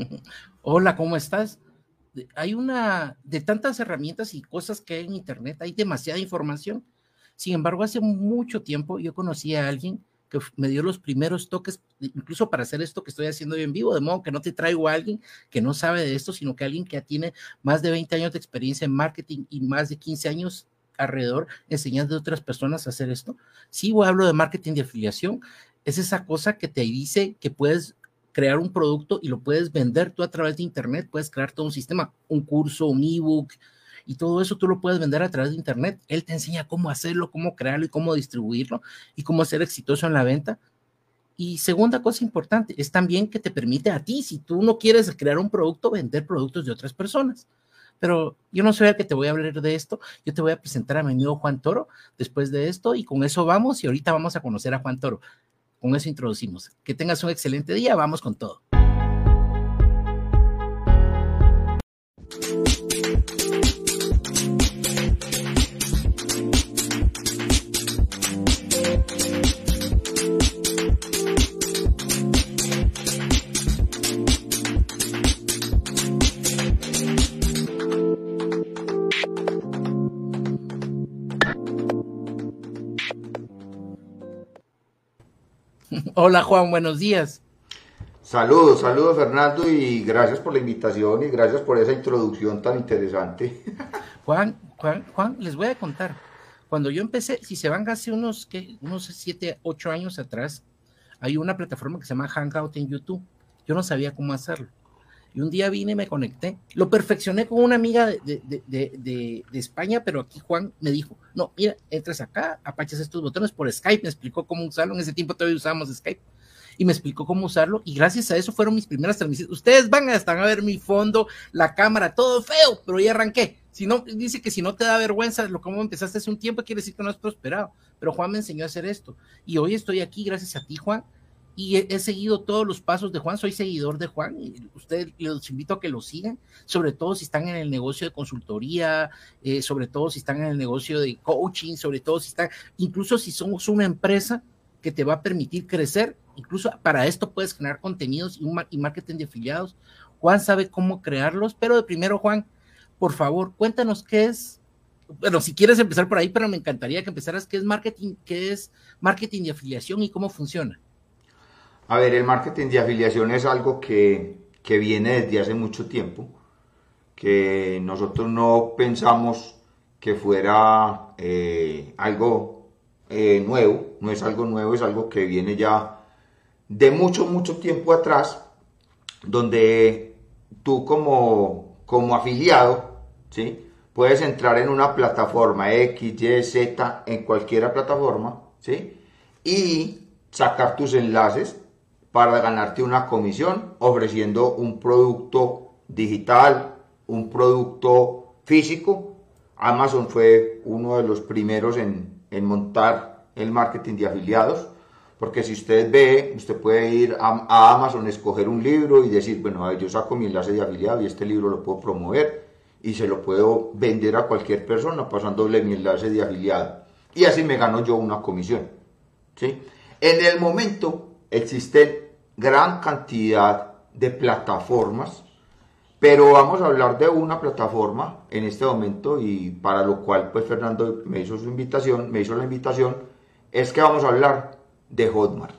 Hola, ¿cómo estás? Hay una, de tantas herramientas y cosas que hay en Internet, hay demasiada información. Sin embargo, hace mucho tiempo yo conocí a alguien que me dio los primeros toques, incluso para hacer esto que estoy haciendo hoy en vivo, de modo que no te traigo a alguien que no sabe de esto, sino que alguien que ya tiene más de 20 años de experiencia en marketing y más de 15 años alrededor enseñando a otras personas a hacer esto. Sí, hablo de marketing de afiliación, es esa cosa que te dice que puedes crear un producto y lo puedes vender tú a través de Internet, puedes crear todo un sistema, un curso, un ebook, y todo eso tú lo puedes vender a través de Internet. Él te enseña cómo hacerlo, cómo crearlo y cómo distribuirlo y cómo ser exitoso en la venta. Y segunda cosa importante, es también que te permite a ti, si tú no quieres crear un producto, vender productos de otras personas. Pero yo no soy el que te voy a hablar de esto, yo te voy a presentar a mi amigo Juan Toro después de esto y con eso vamos y ahorita vamos a conocer a Juan Toro. Con eso introducimos. Que tengas un excelente día, vamos con todo. Hola Juan, buenos días. Saludos, saludos Fernando y gracias por la invitación y gracias por esa introducción tan interesante. Juan, Juan, Juan, les voy a contar. Cuando yo empecé, si se van hace unos, ¿qué? unos 7, 8 años atrás, hay una plataforma que se llama Hangout en YouTube. Yo no sabía cómo hacerlo. Y un día vine y me conecté. Lo perfeccioné con una amiga de, España, pero aquí Juan me dijo, no, mira, entras acá, apachas estos botones por Skype, me explicó cómo usarlo. En ese tiempo todavía usábamos Skype. Y me explicó cómo usarlo. Y gracias a eso fueron mis primeras transmisiones. Ustedes van a estar a ver mi fondo, la cámara, todo feo, pero ya arranqué. Si no, dice que si no te da vergüenza lo como empezaste hace un tiempo, quiere decir que no has prosperado. Pero Juan me enseñó a hacer esto. Y hoy estoy aquí gracias a ti, Juan y he, seguido todos los pasos de Juan, soy seguidor de Juan y ustedes los invito a que lo sigan, sobre todo si están en el negocio de consultoría, eh, sobre todo si están en el negocio de coaching, sobre todo si están, incluso si somos una empresa que te va a permitir crecer, incluso para esto puedes generar contenidos y, y marketing de afiliados. Juan sabe cómo crearlos, pero de primero, Juan, por favor, cuéntanos qué es bueno, si quieres empezar por ahí, pero me encantaría que empezaras qué es marketing, qué es marketing de afiliación y cómo funciona. A ver, el marketing de afiliación es algo que, viene desde hace mucho tiempo, que nosotros no pensamos que fuera eh, algo eh, nuevo, no es algo nuevo, es algo que viene ya de mucho, mucho tiempo atrás, donde tú como, como afiliado, ¿sí? puedes entrar en una plataforma X, Y, Z, en cualquier plataforma, ¿sí? y sacar tus enlaces para ganarte una comisión ofreciendo un producto digital, un producto físico. Amazon fue uno de los primeros en, montar el marketing de afiliados, porque si usted ve, usted puede ir a, Amazon, escoger un libro y decir, bueno, yo saco mi enlace de afiliado y este libro lo puedo promover y se lo puedo vender a cualquier persona pasándole mi enlace de afiliado. Y así me gano yo una comisión. ¿sí? En el momento existen gran cantidad de plataformas, pero vamos a hablar de una plataforma en este momento y para lo cual pues Fernando me hizo su invitación, me hizo la invitación, es que vamos a hablar de Hotmart.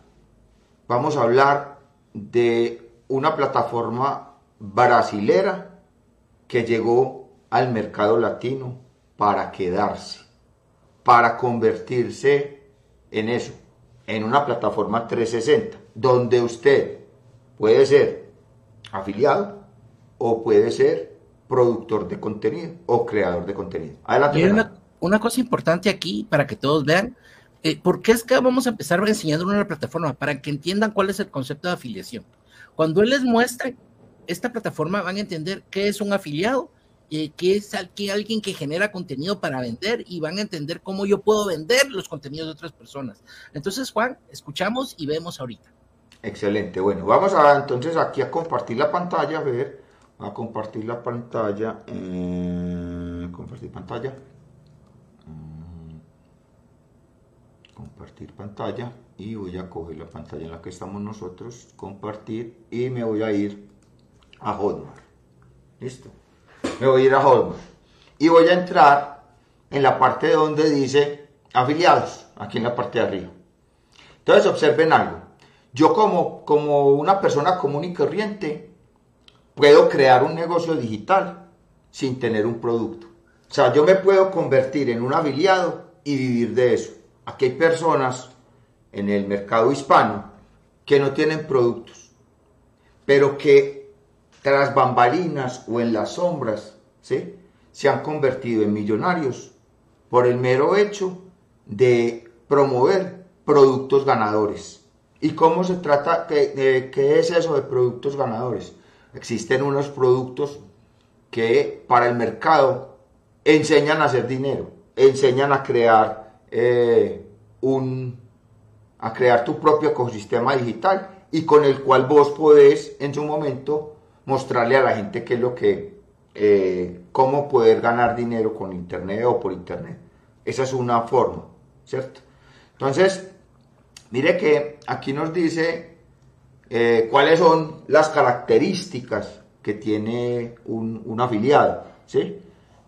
Vamos a hablar de una plataforma brasilera que llegó al mercado latino para quedarse, para convertirse en eso, en una plataforma 360 donde usted puede ser afiliado o puede ser productor de contenido o creador de contenido. Adelante. Y una, una, cosa importante aquí para que todos vean, eh, ¿por qué es que vamos a empezar enseñando una plataforma? Para que entiendan cuál es el concepto de afiliación. Cuando él les muestre esta plataforma, van a entender qué es un afiliado, eh, qué es alguien que genera contenido para vender y van a entender cómo yo puedo vender los contenidos de otras personas. Entonces, Juan, escuchamos y vemos ahorita. Excelente, bueno, vamos a entonces aquí a compartir la pantalla, a ver, a compartir la pantalla, eh, compartir pantalla, mm, compartir pantalla y voy a coger la pantalla en la que estamos nosotros, compartir y me voy a ir a Hotmart. ¿Listo? Me voy a ir a Hotmart. Y voy a entrar en la parte donde dice afiliados, aquí en la parte de arriba. Entonces observen algo. Yo como, como una persona común y corriente puedo crear un negocio digital sin tener un producto. O sea, yo me puedo convertir en un afiliado y vivir de eso. Aquí hay personas en el mercado hispano que no tienen productos, pero que tras bambalinas o en las sombras ¿sí? se han convertido en millonarios por el mero hecho de promover productos ganadores. ¿Y cómo se trata? ¿Qué, qué es eso de productos ganadores? Existen unos productos que para el mercado enseñan a hacer dinero, enseñan a crear eh, un, a crear tu propio ecosistema digital y con el cual vos podés en su momento mostrarle a la gente qué es lo que, eh, cómo poder ganar dinero con internet o por internet. Esa es una forma, ¿cierto? Entonces, mire que aquí nos dice eh, cuáles son las características que tiene un, un afiliado, ¿sí?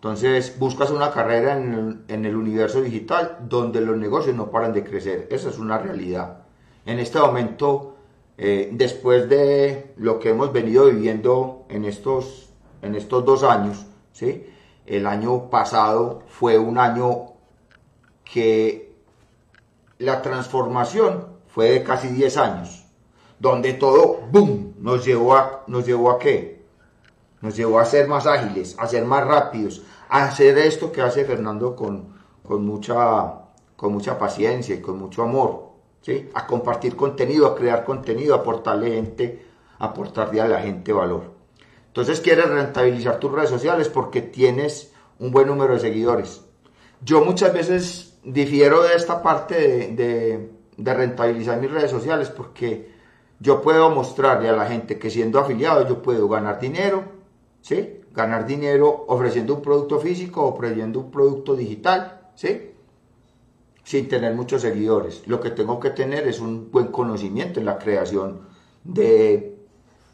Entonces buscas una carrera en el, universo digital donde los negocios no paran de crecer. Esa es una realidad. En este momento, eh, después de lo que hemos venido viviendo en estos, en estos dos años, ¿sí? el año pasado fue un año que la transformación fue de casi 10 años, donde todo, ¡boom!, nos llevó a, nos llevó a qué? Nos llevó a ser más ágiles, a ser más rápidos, hacer esto que hace Fernando con, con, mucha, con mucha paciencia y con mucho amor, a compartir contenido, a crear contenido, a aportarle gente, a aportarle a la gente valor. Entonces quieres rentabilizar tus redes sociales porque tienes un buen número de seguidores. Yo muchas veces difiero de esta parte de rentabilizar mis redes sociales porque yo puedo mostrarle a la gente que siendo afiliado yo puedo ganar dinero, ¿sí? ganar dinero ofreciendo un producto físico o ofreciendo un producto digital, ¿sí? Sin tener muchos seguidores. Lo que tengo que tener es un buen conocimiento en la creación de,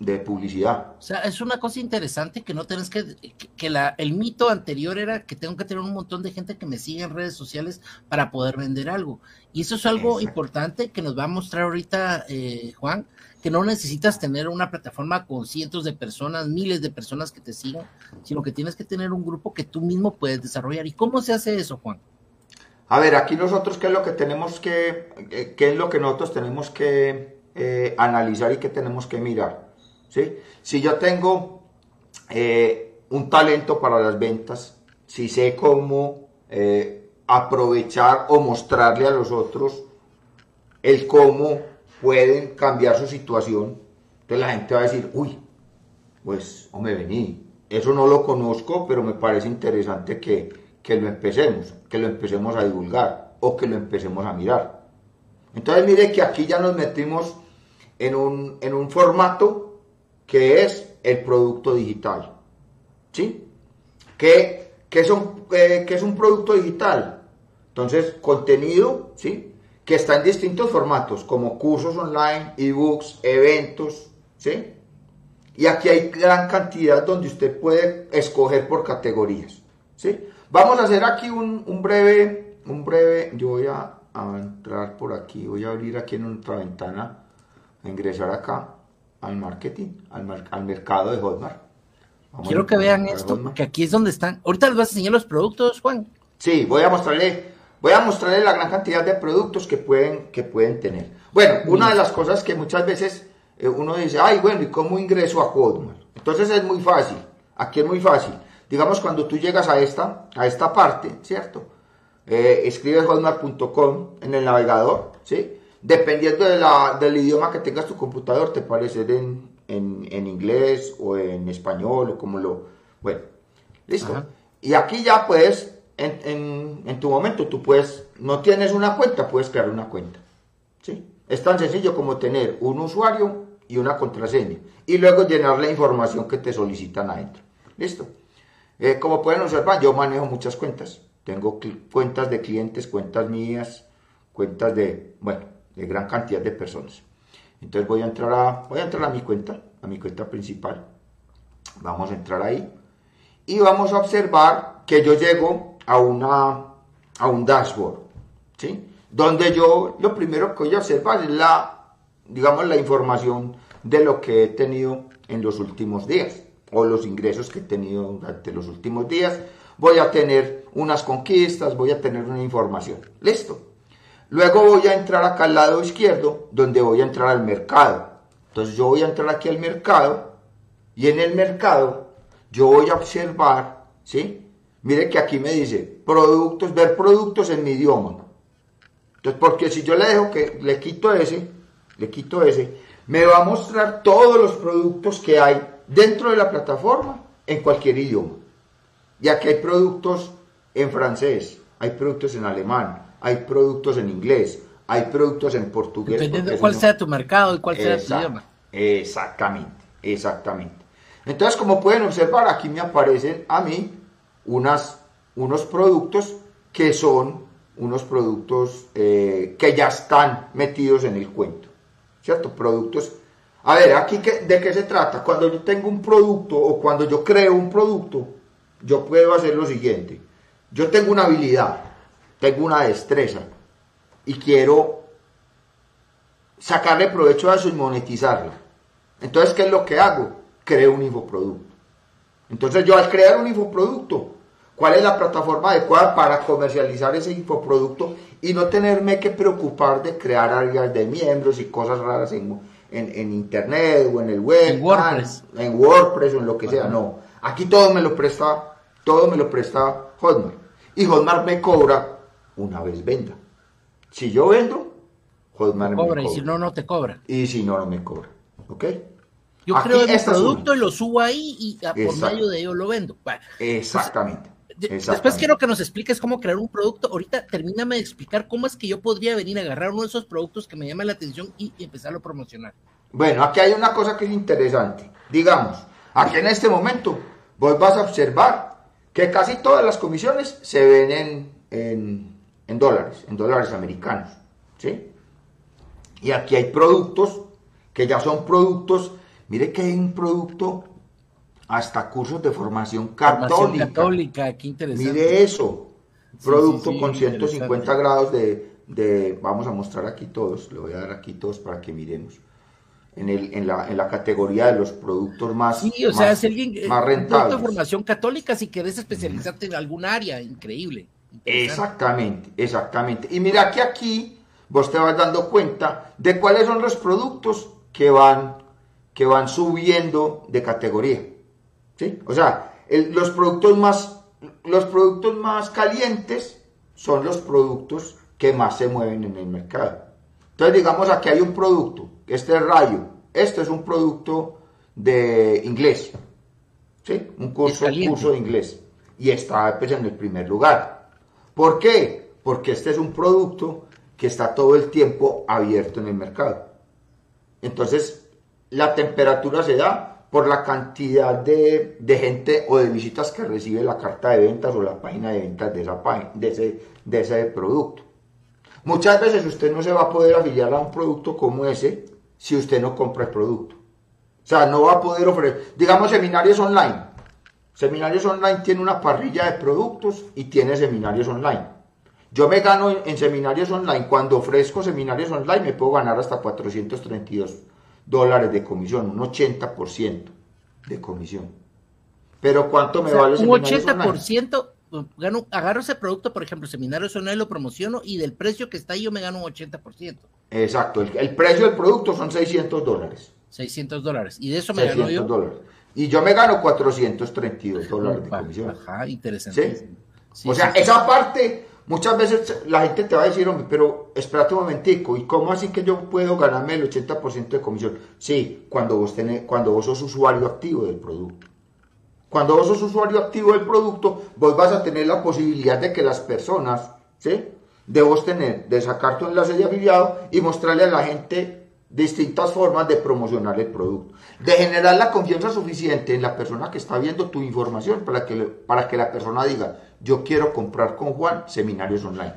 de publicidad. O sea, es una cosa interesante que no tenés que, que, la, el mito anterior era que tengo que tener un montón de gente que me siga en redes sociales para poder vender algo. Y eso es algo importante que nos va a mostrar ahorita eh, Juan, que no necesitas tener una plataforma con cientos de personas, miles de personas que te sigan, sino que tienes que tener un grupo que tú mismo puedes desarrollar. ¿Y cómo se hace eso, Juan? A ver, aquí nosotros, ¿qué es lo que tenemos que, eh, qué es lo que nosotros tenemos que eh, analizar y que tenemos que mirar? ¿sí? Si yo tengo eh, un talento para las ventas, si sé cómo aprovechar o mostrarle a los otros el cómo pueden cambiar su situación. Entonces la gente va a decir, uy, pues, o me vení. Eso no lo conozco, pero me parece interesante que, que lo empecemos, que lo empecemos a divulgar o que lo empecemos a mirar. Entonces mire que aquí ya nos metimos en un, en un formato que es el producto digital. ¿Sí? ¿Qué, qué son, eh, ¿Qué es un producto digital? Entonces, contenido, ¿sí? que está en distintos formatos, como cursos online, ebooks, eventos, ¿sí? Y aquí hay gran cantidad donde usted puede escoger por categorías, ¿sí? Vamos a hacer aquí un, breve, un breve, yo voy a, entrar por aquí, voy a abrir aquí en otra ventana, a ingresar acá al marketing, al, al mercado de Hotmart. Quiero que vean esto, que aquí es donde están. Ahorita les voy a enseñar los productos, Juan. Sí, voy a mostrarle Voy a mostrarles la gran cantidad de productos que pueden, que pueden tener. Bueno, una de las cosas que muchas veces eh, uno dice, ay, bueno, ¿y cómo ingreso a Hotmart? Entonces es muy fácil. Aquí es muy fácil. Digamos, cuando tú llegas a esta, a esta parte, ¿cierto? Eh, escribes hotmart.com en el navegador, ¿sí? Dependiendo de la, del idioma que tengas tu computador, te parece en, en, en, inglés o en español o como lo... Bueno, listo. Y aquí ya puedes en, tu momento tú puedes, no tienes una cuenta, puedes crear una cuenta. ¿sí? Es tan sencillo como tener un usuario y una contraseña y luego llenar la información que te solicitan adentro. Listo. Eh, como pueden observar, yo manejo muchas cuentas. Tengo cuentas de clientes, cuentas mías, cuentas de, bueno, de gran cantidad de personas. Entonces voy a entrar a, voy a entrar a mi cuenta, a mi cuenta principal. Vamos a entrar ahí. Y vamos a observar que yo llego a, una, a un dashboard. ¿sí? Donde yo lo primero que voy a observar es la, digamos, la información de lo que he tenido en los últimos días o los ingresos que he tenido durante los últimos días. Voy a tener unas conquistas, voy a tener una información. Listo. Luego voy a entrar acá al lado izquierdo, donde voy a entrar al mercado. Entonces yo voy a entrar aquí al mercado y en el mercado yo voy a observar, ¿sí? Mire que aquí me dice productos, ver productos en mi idioma. Entonces, porque si yo le dejo que le quito ese, le quito ese, me va a mostrar todos los productos que hay dentro de la plataforma en cualquier idioma. Y aquí hay productos en francés, hay productos en alemán, hay productos en inglés, hay productos en portugués. Dependiendo de cuál sea tu mercado y cuál sea tu idioma. Exactamente, exactamente. Entonces, como pueden observar, aquí me aparecen a mí unas, unos productos que son unos productos eh, que ya están metidos en el cuento. ¿cierto? Productos. A ver, aquí de qué se trata. Cuando yo tengo un producto o cuando yo creo un producto, yo puedo hacer lo siguiente. Yo tengo una habilidad, tengo una destreza y quiero sacarle provecho a eso y monetizarlo. Entonces, ¿qué es lo que hago? Creo un infoproducto. Entonces, yo al crear un infoproducto, ¿cuál es la plataforma adecuada para comercializar ese infoproducto y no tenerme que preocupar de crear áreas de miembros y cosas raras en, en, internet o en el web, en WordPress. en WordPress o en lo que sea, no. Aquí todo me lo presta, todo me lo presta Hotmart. Y Hotmart me cobra una vez venda. Si yo vendo, Hotmart me cobra. Y si no, no te cobra. Y si no, no me cobra. ¿Ok? Yo creo el producto lo subo ahí y por medio de ello lo vendo. Exactamente. Después quiero que nos expliques cómo crear un producto. Ahorita termíname de explicar cómo es que yo podría venir a agarrar uno de esos productos que me llama la atención y, empezarlo a promocionar. Bueno, aquí hay una cosa que es interesante. Digamos, aquí en este momento vos vas a observar que casi todas las comisiones se ven en, en dólares, en dólares americanos. ¿sí? Y aquí hay productos que ya son productos. Mire que hay un producto hasta cursos de formación católica. católica, qué interesante. Mire eso, producto con 150 grados de, vamos a mostrar aquí todos, le voy a dar aquí todos para que miremos. En, el, en, la, en la categoría de los productos más, sí, o sea, alguien, eh, más rentables. de formación católica si querés especializarte en algún área, increíble. Exactamente, exactamente. Y mira que aquí vos te vas dando cuenta de cuáles son los productos que van, que van subiendo de categoría. O sea, los, productos más, los productos más calientes son los productos que más se mueven en el mercado. Entonces, digamos, aquí hay un producto, este es Rayo, este es un producto de inglés, ¿sí? Un curso, curso de inglés. Y está pues, en el primer lugar. ¿Por qué? Porque este es un producto que está todo el tiempo abierto en el mercado. Entonces, la temperatura se da por la cantidad de, gente o de visitas que recibe la carta de ventas o la página de ventas de, esa, de, ese, de ese producto. Muchas veces usted no se va a poder afiliar a un producto como ese si usted no compra el producto. O sea, no va a poder ofrecer, digamos, seminarios online. Seminarios online tiene una parrilla de productos y tiene seminarios online. Yo me gano en seminarios online, cuando ofrezco seminarios online me puedo ganar hasta 432 dólares de comisión, un 80% de comisión. Pero ¿cuánto me vale Un 80%, gano, agarro ese producto, por ejemplo, seminario online lo promociono y del precio que está ahí yo me gano un 80%. Exacto, el, precio del producto son 600 dólares. 600 dólares. Y de eso me gano yo. Dólares. Y yo me gano 432 dólares de comisión. Ajá, interesante. o sea, esa parte Muchas veces la gente te va a decir, hombre, pero espérate un momentico, ¿y cómo así que yo puedo ganarme el 80% de comisión? Sí, cuando vos, tenés, cuando vos sos usuario activo del producto. Cuando vos sos usuario activo del producto, vos vas a tener la posibilidad de que las personas, ¿sí? De vos tener, de sacar tu enlace de afiliado y mostrarle a la gente distintas formas de promocionar el producto, de generar la confianza suficiente en la persona que está viendo tu información para que, para que la persona diga, yo quiero comprar con Juan seminarios online.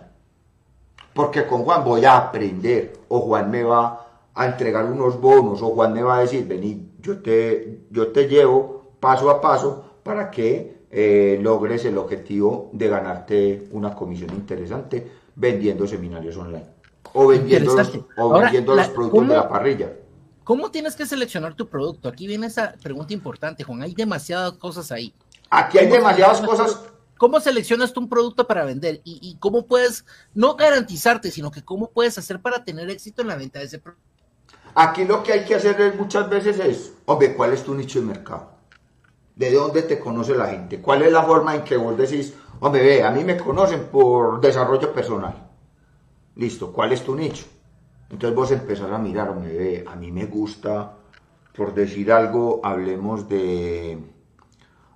Porque con Juan voy a aprender, o Juan me va a entregar unos bonos, o Juan me va a decir, vení, yo te, yo te llevo paso a paso para que eh, logres el objetivo de ganarte una comisión interesante vendiendo seminarios online o vendiendo los, o vendiendo los productos de la parrilla. ¿Cómo tienes que seleccionar tu producto? Aquí viene esa pregunta importante, Juan. Hay demasiadas cosas ahí. Aquí hay demasiadas cosas. ¿Cómo seleccionas tú un producto para vender? Y, cómo puedes, no garantizarte, sino que cómo puedes hacer para tener éxito en la venta de ese producto? Aquí lo que hay que hacer muchas veces es, hombre, ¿cuál es tu nicho de mercado? ¿De dónde te conoce la gente? ¿Cuál es la forma en que vos decís, hombre, ve, a mí me conocen por desarrollo personal? Listo, ¿cuál es tu nicho? Entonces vos empezás a mirar, hombre, ve, a mí me gusta, por decir algo, hablemos de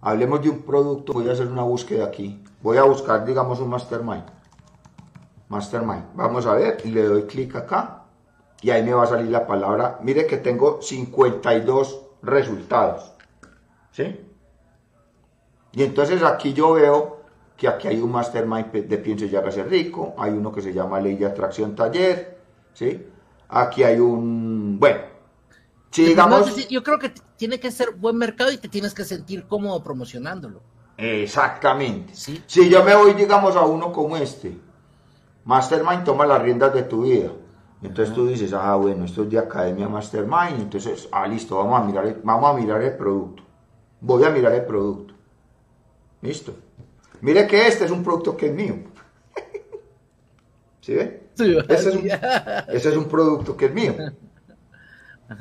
Hablemos de un producto, voy a hacer una búsqueda aquí. Voy a buscar, digamos, un mastermind. Mastermind. Vamos a ver, y le doy clic acá. Y ahí me va a salir la palabra. Mire que tengo 52 resultados. ¿Sí? Y entonces aquí yo veo que aquí hay un mastermind de pienso y hágase rico. Hay uno que se llama Ley de Atracción Taller. ¿Sí? Aquí hay un... Bueno, yo creo que tiene que ser buen mercado y te tienes que sentir cómodo promocionándolo. Exactamente. Si yo me voy, digamos, a uno como este, Mastermind toma las riendas de tu vida. Entonces tú dices, ah, bueno, esto es de Academia Mastermind. Entonces, ah, listo, vamos a mirar el, vamos a mirar el producto. Voy a mirar el producto. Listo. Mire que este es un producto que es mío. ¿Sí ve? ese, es un, producto que es mío.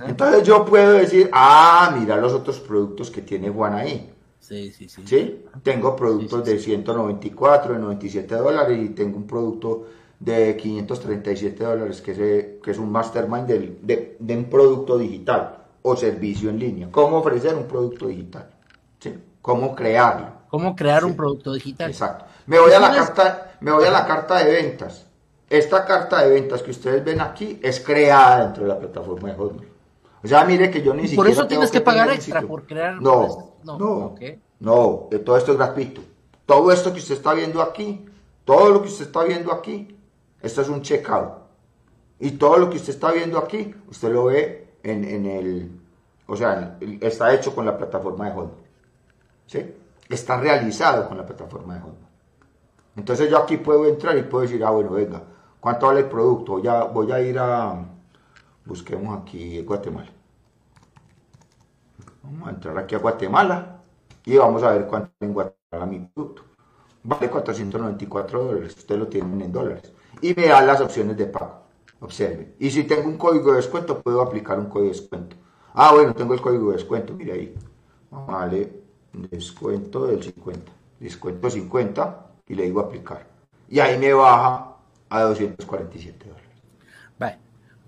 Entonces yo puedo decir, ah, mira los otros productos que tiene Juan ahí. Sí, sí, sí. ¿Sí? Tengo productos de 194, de 97 dólares y tengo un producto de 537 dólares que es, que es un mastermind de, de, un producto digital o servicio en línea. ¿Cómo ofrecer un producto digital? ¿Sí? ¿Cómo crearlo? ¿Cómo crear un producto digital? Exacto. Me voy, a la carta, me voy a la carta de ventas. Esta carta de ventas que ustedes ven aquí es creada dentro de la plataforma de Hotmail. O sea, mire que yo ni siquiera. Por eso tienes que pagar extra por crear. No, no, no, no, todo esto es gratuito. Todo esto que usted está viendo aquí, todo lo que usted está viendo aquí, esto es un checkout. Y todo lo que usted está viendo aquí, usted lo ve en, en el. O sea, está hecho con la plataforma de Hotmail. ¿Sí? Está realizado con la plataforma de Hotmail. Entonces yo aquí puedo entrar y puedo decir, ah, bueno, venga, ¿cuánto vale el producto? Ya voy a ir a. Busquemos aquí Guatemala. Vamos a entrar aquí a Guatemala y vamos a ver cuánto en Guatemala mi producto. Vale 494 dólares, ustedes lo tienen en dólares. Y me da las opciones de pago. Observe. Y si tengo un código de descuento, puedo aplicar un código de descuento. Ah, bueno, tengo el código de descuento, mire ahí. Vale, descuento del 50. Descuento 50 y le digo aplicar. Y ahí me baja a 247 dólares. Vale.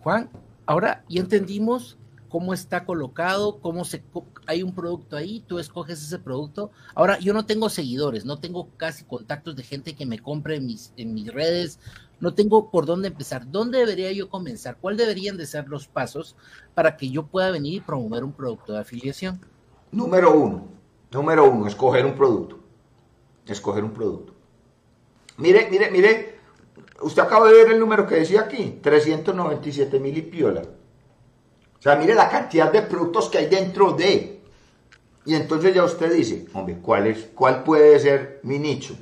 Juan, ahora ya entendimos cómo está colocado, cómo se hay un producto ahí, tú escoges ese producto. Ahora, yo no tengo seguidores, no tengo casi contactos de gente que me compre en mis, en mis redes, no tengo por dónde empezar. ¿Dónde debería yo comenzar? ¿Cuáles deberían de ser los pasos para que yo pueda venir y promover un producto de afiliación? Número uno, número uno, escoger un producto. Escoger un producto. Mire, mire, mire, usted acaba de ver el número que decía aquí, 397 mil y piola. O sea, mire la cantidad de productos que hay dentro de. Y entonces ya usted dice, hombre, ¿cuál, es, ¿cuál puede ser mi nicho?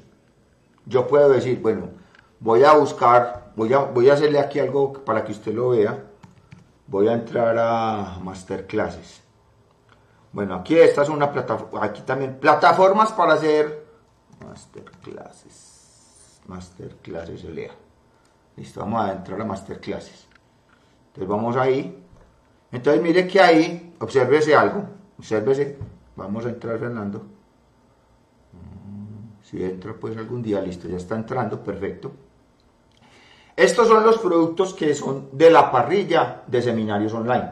Yo puedo decir, bueno, voy a buscar, voy a, voy a hacerle aquí algo para que usted lo vea. Voy a entrar a Masterclasses. Bueno, aquí esta es una plataforma, aquí también, plataformas para hacer Masterclasses. Masterclasses lea. Listo, vamos a entrar a Masterclasses. Entonces vamos ahí entonces mire que ahí, obsérvese algo, obsérvese, vamos a entrar Fernando. Mm, si entra pues algún día, listo, ya está entrando, perfecto. Estos son los productos que son de la parrilla de seminarios online.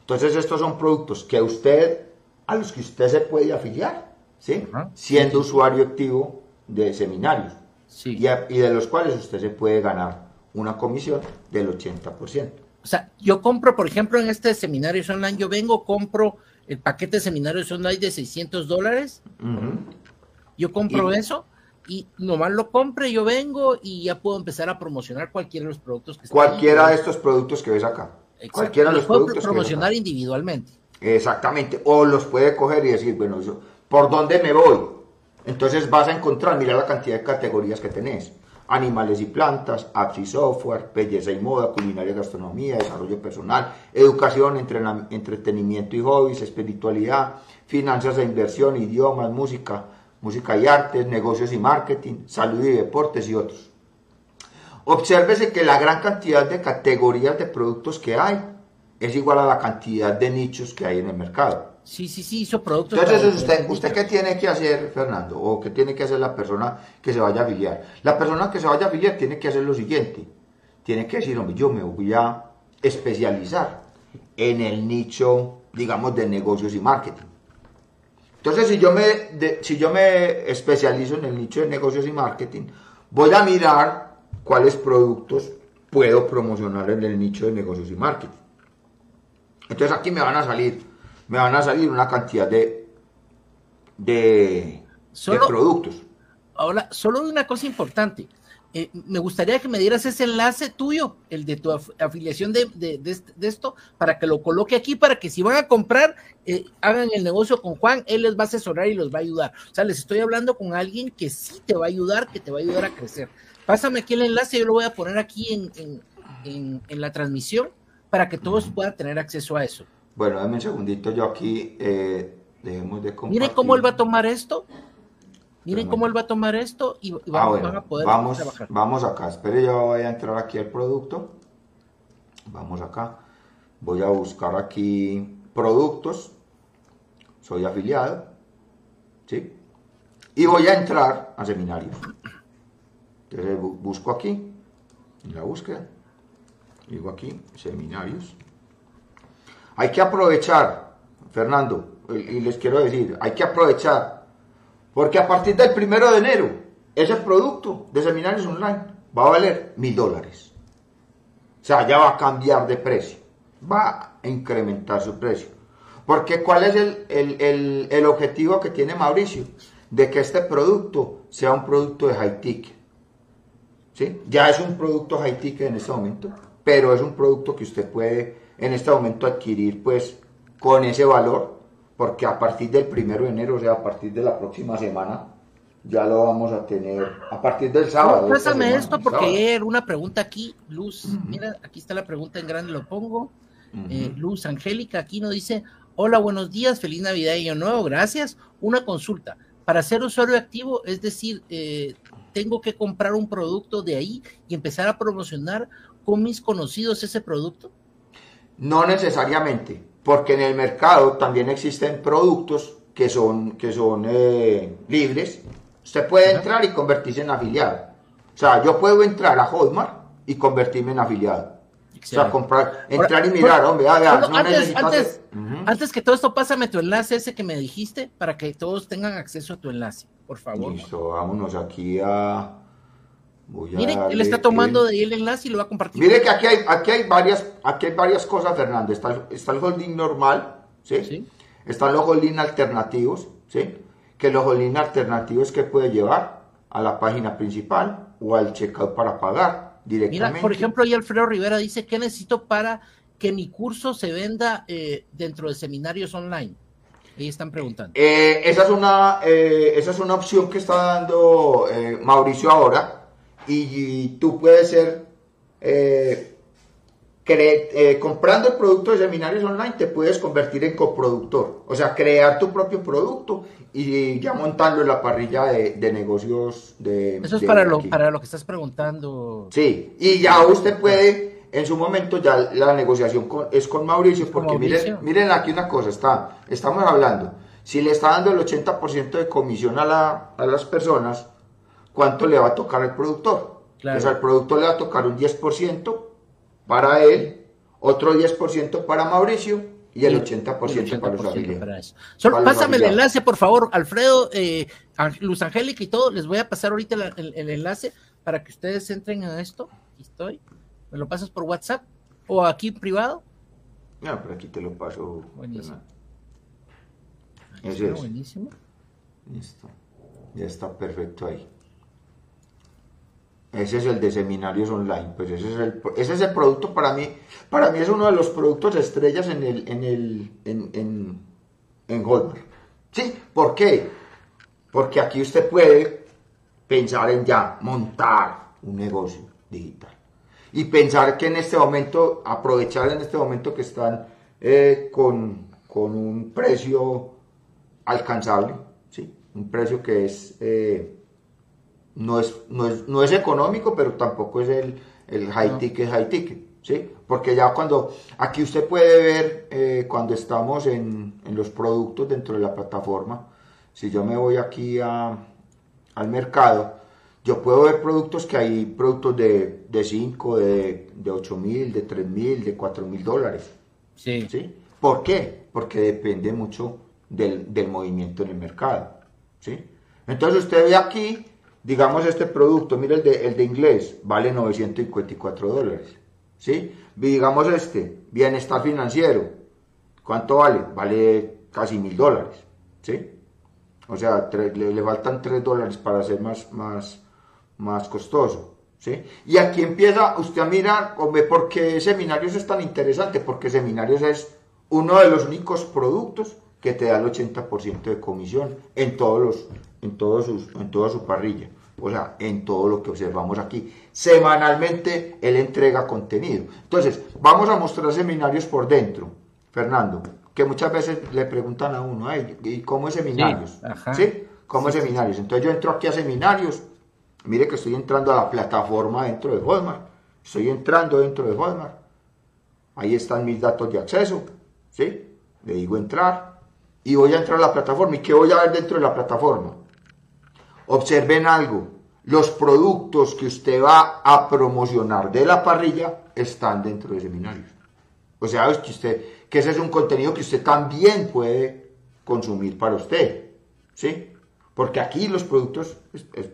Entonces estos son productos que usted, a los que usted se puede afiliar, ¿sí? Siendo usuario activo de seminarios. Sí. Y, y de los cuales usted se puede ganar una comisión del 80%. O sea, yo compro, por ejemplo, en este seminario online, yo vengo, compro el paquete de seminarios online de 600 dólares. Yo compro eso y nomás lo compre, yo vengo y ya puedo empezar a promocionar cualquiera de los productos que Cualquiera de estos productos que ves acá. Cualquiera de los, productos promocionar individualmente. Exactamente. O los puede coger y decir, bueno, yo, ¿por dónde me voy? Entonces vas a encontrar, mira la cantidad de categorías que tenés. Animales y plantas, apps y software, belleza y moda, culinaria y gastronomía, desarrollo personal, educación, entretenimiento y hobbies, espiritualidad, finanzas e inversión, idiomas, música, música y artes, negocios y marketing, salud y deportes y otros. Obsérvese que la gran cantidad de categorías de productos que hay es igual a la cantidad de nichos que hay en el mercado. Sí, sí, sí, hizo productos. Entonces, usted, ¿usted qué tiene que hacer, Fernando? ¿O qué tiene que hacer la persona que se vaya a afiliar? La persona que se vaya a afiliar tiene que hacer lo siguiente. Tiene que decir, hombre, yo me voy a especializar en el nicho, digamos, de negocios y marketing. Entonces, si yo me, si yo me especializo en el nicho de negocios y marketing, voy a mirar cuáles productos puedo promocionar en el nicho de negocios y marketing. Entonces aquí me van a salir me van a salir una cantidad de, de, productos. Ahora, solo una cosa importante. Eh, me gustaría que me dieras ese enlace tuyo, el de tu afiliación de, esto, para que lo coloque aquí, para que si van a comprar, eh, hagan el negocio con Juan, él les va a asesorar y los va a ayudar. O sea, les estoy hablando con alguien que sí te va a ayudar, que te va a ayudar a crecer. Pásame aquí el enlace, yo lo voy a poner aquí en, en la transmisión para que todos puedan tener acceso a eso. Bueno, dame un segundito, yo aquí eh, dejemos de compartir. Miren cómo él va a tomar esto. Miren cómo él va a tomar esto y, vamos, ah, a poder vamos, trabajar. Vamos acá, espere, yo voy a entrar aquí al producto. Vamos acá. Voy a buscar aquí productos. Soy afiliado. ¿Sí? Y voy a entrar a seminarios. Entonces busco aquí, en la búsqueda. Digo aquí, seminarios. Hay que aprovechar, Fernando, y les quiero decir, hay que aprovechar, porque a partir del primero de enero, ese producto de seminarios online va a valer mil dólares. O sea, ya va a cambiar de precio, va a incrementar su precio. Porque ¿cuál es el, el objetivo que tiene Mauricio? De que este producto sea un producto de high ticket. ¿Sí? Ya es un producto high ticket en este momento, pero es un producto que usted puede en este momento adquirir pues con ese valor, porque a partir del primero de enero, o sea, a partir de la próxima semana, ya lo vamos a tener a partir del sábado. pásame esto porque era una pregunta aquí, Luz, mira, aquí está la pregunta en grande, lo pongo. Eh, Luz Angélica aquí nos dice, hola, buenos días, feliz Navidad y Año Nuevo, gracias. Una consulta, para ser usuario activo, es decir, eh, tengo que comprar un producto de ahí y empezar a promocionar con mis conocidos ese producto. No necesariamente, porque en el mercado también existen productos que son, que son eh, libres. Usted puede entrar y convertirse en afiliado. O sea, yo puedo entrar a Hotmart y convertirme en afiliado. O sea, comprar, entrar y mirar, hombre, ah, no antes, antes, antes, que todo esto, pásame tu enlace ese que me dijiste para que todos tengan acceso a tu enlace, por favor. Listo, vámonos aquí a Miren, él está tomando de ahí el enlace y lo va a compartir. Mire que aquí hay, aquí hay, varias, aquí hay varias cosas, Fernando. Está, está el holding normal, ¿sí? Están los holding alternativos, ¿sí? Que los holding alternativos que puede llevar a la página principal o al checkout para pagar directamente. Mira, por ejemplo, ahí Alfredo Rivera dice, ¿qué necesito para que mi curso se venda eh, dentro de seminarios online? Ahí están preguntando. Eh, esa, es una, eh, esa es una opción que está dando Mauricio ahora y, tú puedes ser, eh, eh, comprando el producto de seminarios online, te puedes convertir en coproductor, o sea, crear tu propio producto y ya montarlo en la parrilla de, negocios de... Eso es para, lo, para lo que estás preguntando. Sí, y ya usted puede, en su momento, ya la negociación es con Mauricio, porque Miren, miren aquí una cosa, está, estamos hablando, si le está dando el 80% de comisión a, la, a las personas, ¿cuánto le va a tocar al productor? Claro. Pues al productor le va a tocar un 10% para él, otro 10% para Mauricio y el 80%, para los afiliados. pásame el enlace, por favor, Alfredo, eh, Luz Angélica y todo. Les voy a pasar ahorita el, enlace para que ustedes entren a esto. Aquí estoy. ¿Me lo pasas por WhatsApp o aquí privado? No, pero aquí te lo paso. Buenísimo. Eso es. Buenísimo. Listo. Ya está perfecto ahí. Ese es el de seminarios online. Pues ese es el, ese es el producto para mí. Para mí es uno de los productos estrellas en el, en el, en, en, en. ¿Sí? ¿Por qué? Porque aquí usted puede pensar en ya montar un negocio digital. Y pensar que en este momento, aprovechar en este momento que están eh, con, con, un precio alcanzable, ¿sí? un precio que es, eh, no, es, no, es, no es económico, pero tampoco es el, el high ticket, high ticket. ¿Sí? Porque ya cuando, aquí usted puede ver eh, cuando estamos en, en, los productos dentro de la plataforma, si yo me voy aquí a, al mercado, yo puedo ver productos que hay productos de, de 5, de, de 8 mil, de 3 mil, de 4 mil dólares. Sí. ¿Sí? ¿Por qué? Porque depende mucho del, del, movimiento en el mercado. ¿Sí? Entonces usted ve aquí, digamos este producto, mire el de, el de inglés, vale 954 dólares. ¿Sí? Digamos este, bienestar financiero, ¿cuánto vale? Vale casi mil dólares. ¿Sí? O sea, le, le, faltan 3 dólares para ser más, más, más costoso. ¿sí? Y aquí empieza usted a mirar por qué Seminarios es tan interesante, porque Seminarios es uno de los únicos productos que te da el 80% de comisión en todos los en en toda su parrilla o sea en todo lo que observamos aquí semanalmente él entrega contenido entonces vamos a mostrar seminarios por dentro Fernando que muchas veces le preguntan a uno ¿y cómo es seminarios? Sí, ¿Sí? ¿cómo es seminarios? entonces yo entro aquí a seminarios Mire que estoy entrando a la plataforma dentro de Hotmart. Estoy entrando dentro de Hotmart. Ahí están mis datos de acceso. ¿Sí? Le digo entrar. Y voy a entrar a la plataforma. ¿Y qué voy a ver dentro de la plataforma? Observen algo. Los productos que usted va a promocionar de la parrilla están dentro de seminarios. O sea, es que, usted, que ese es un contenido que usted también puede consumir para usted. ¿Sí? Porque aquí los productos,